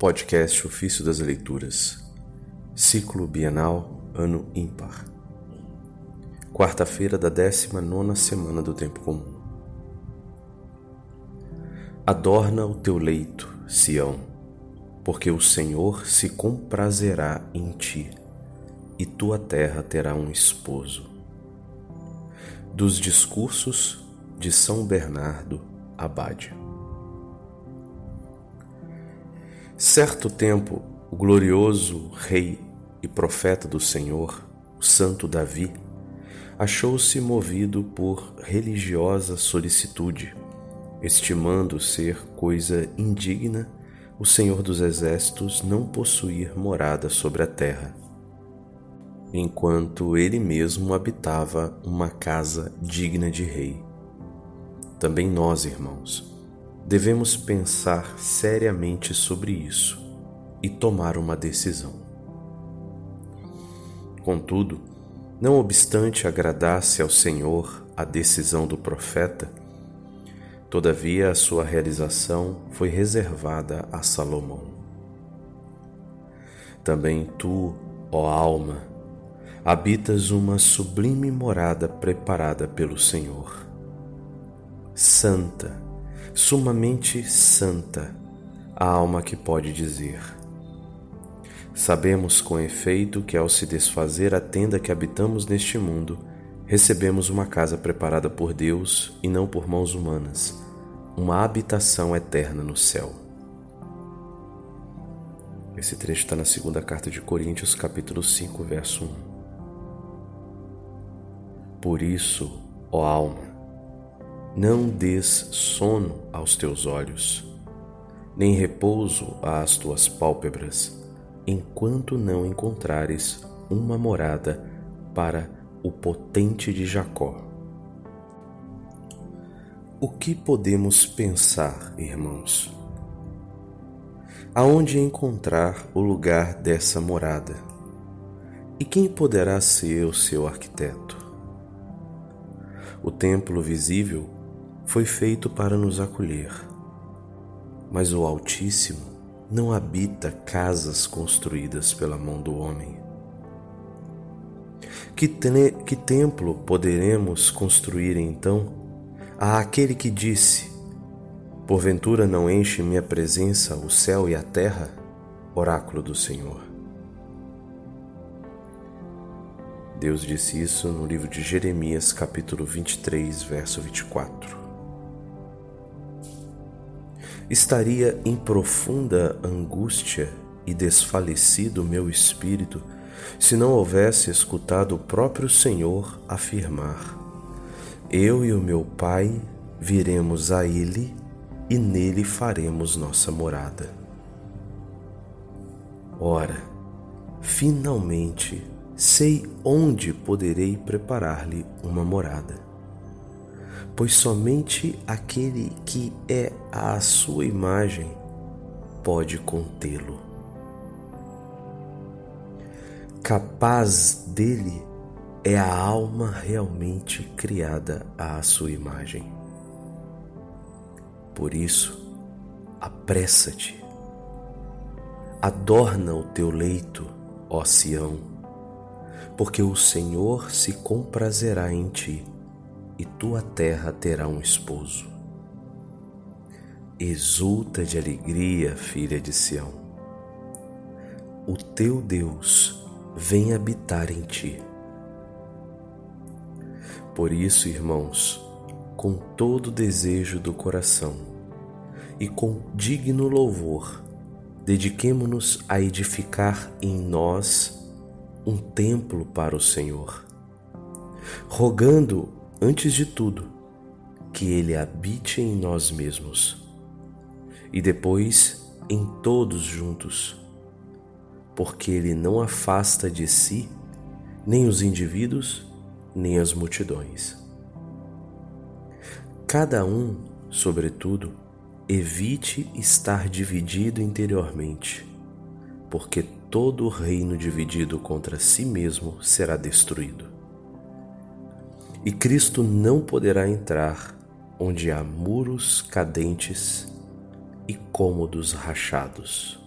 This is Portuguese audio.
Podcast Ofício das Leituras, Ciclo Bienal, Ano Ímpar. Quarta-feira da 19 semana do Tempo Comum. Adorna o teu leito, Sião, porque o Senhor se comprazerá em ti, e tua terra terá um esposo. Dos discursos de São Bernardo Abade. Certo tempo, o glorioso rei e profeta do Senhor, o santo Davi, achou-se movido por religiosa solicitude, estimando ser coisa indigna o Senhor dos Exércitos não possuir morada sobre a terra, enquanto ele mesmo habitava uma casa digna de rei. Também nós, irmãos, devemos pensar seriamente sobre isso e tomar uma decisão. Contudo, não obstante agradasse ao Senhor a decisão do profeta, todavia a sua realização foi reservada a Salomão. Também tu, ó alma, habitas uma sublime morada preparada pelo Senhor. Santa, sumamente santa, a alma que pode dizer. Sabemos com efeito que ao se desfazer a tenda que habitamos neste mundo, recebemos uma casa preparada por Deus e não por mãos humanas, uma habitação eterna no céu. Esse trecho está na segunda carta de Coríntios, capítulo 5, verso 1. Por isso, ó alma, não des sono aos teus olhos, nem repouso às tuas pálpebras, enquanto não encontrares uma morada para o potente de Jacó. O que podemos pensar, irmãos? Aonde encontrar o lugar dessa morada? E quem poderá ser o seu arquiteto? O templo visível foi feito para nos acolher. Mas o Altíssimo não habita casas construídas pela mão do homem. Que, te que templo poderemos construir então a aquele que disse: Porventura não enche minha presença o céu e a terra? Oráculo do Senhor. Deus disse isso no livro de Jeremias, capítulo 23, verso 24 estaria em profunda angústia e desfalecido meu espírito se não houvesse escutado o próprio Senhor afirmar: Eu e o meu Pai viremos a Ele e nele faremos nossa morada. Ora, finalmente sei onde poderei preparar-lhe uma morada pois somente aquele que é a sua imagem pode contê-lo. Capaz dele é a alma realmente criada à sua imagem. Por isso, apressa-te, adorna o teu leito, ó Sião, porque o Senhor se comprazerá em ti e tua terra terá um esposo. Exulta de alegria, filha de Sião. O teu Deus vem habitar em ti. Por isso, irmãos, com todo desejo do coração e com digno louvor, dediquemo-nos a edificar em nós um templo para o Senhor, rogando antes de tudo, que Ele habite em nós mesmos e depois em todos juntos, porque Ele não afasta de si nem os indivíduos, nem as multidões. Cada um, sobretudo, evite estar dividido interiormente, porque todo reino dividido contra si mesmo será destruído e Cristo não poderá entrar onde há muros cadentes e cômodos rachados.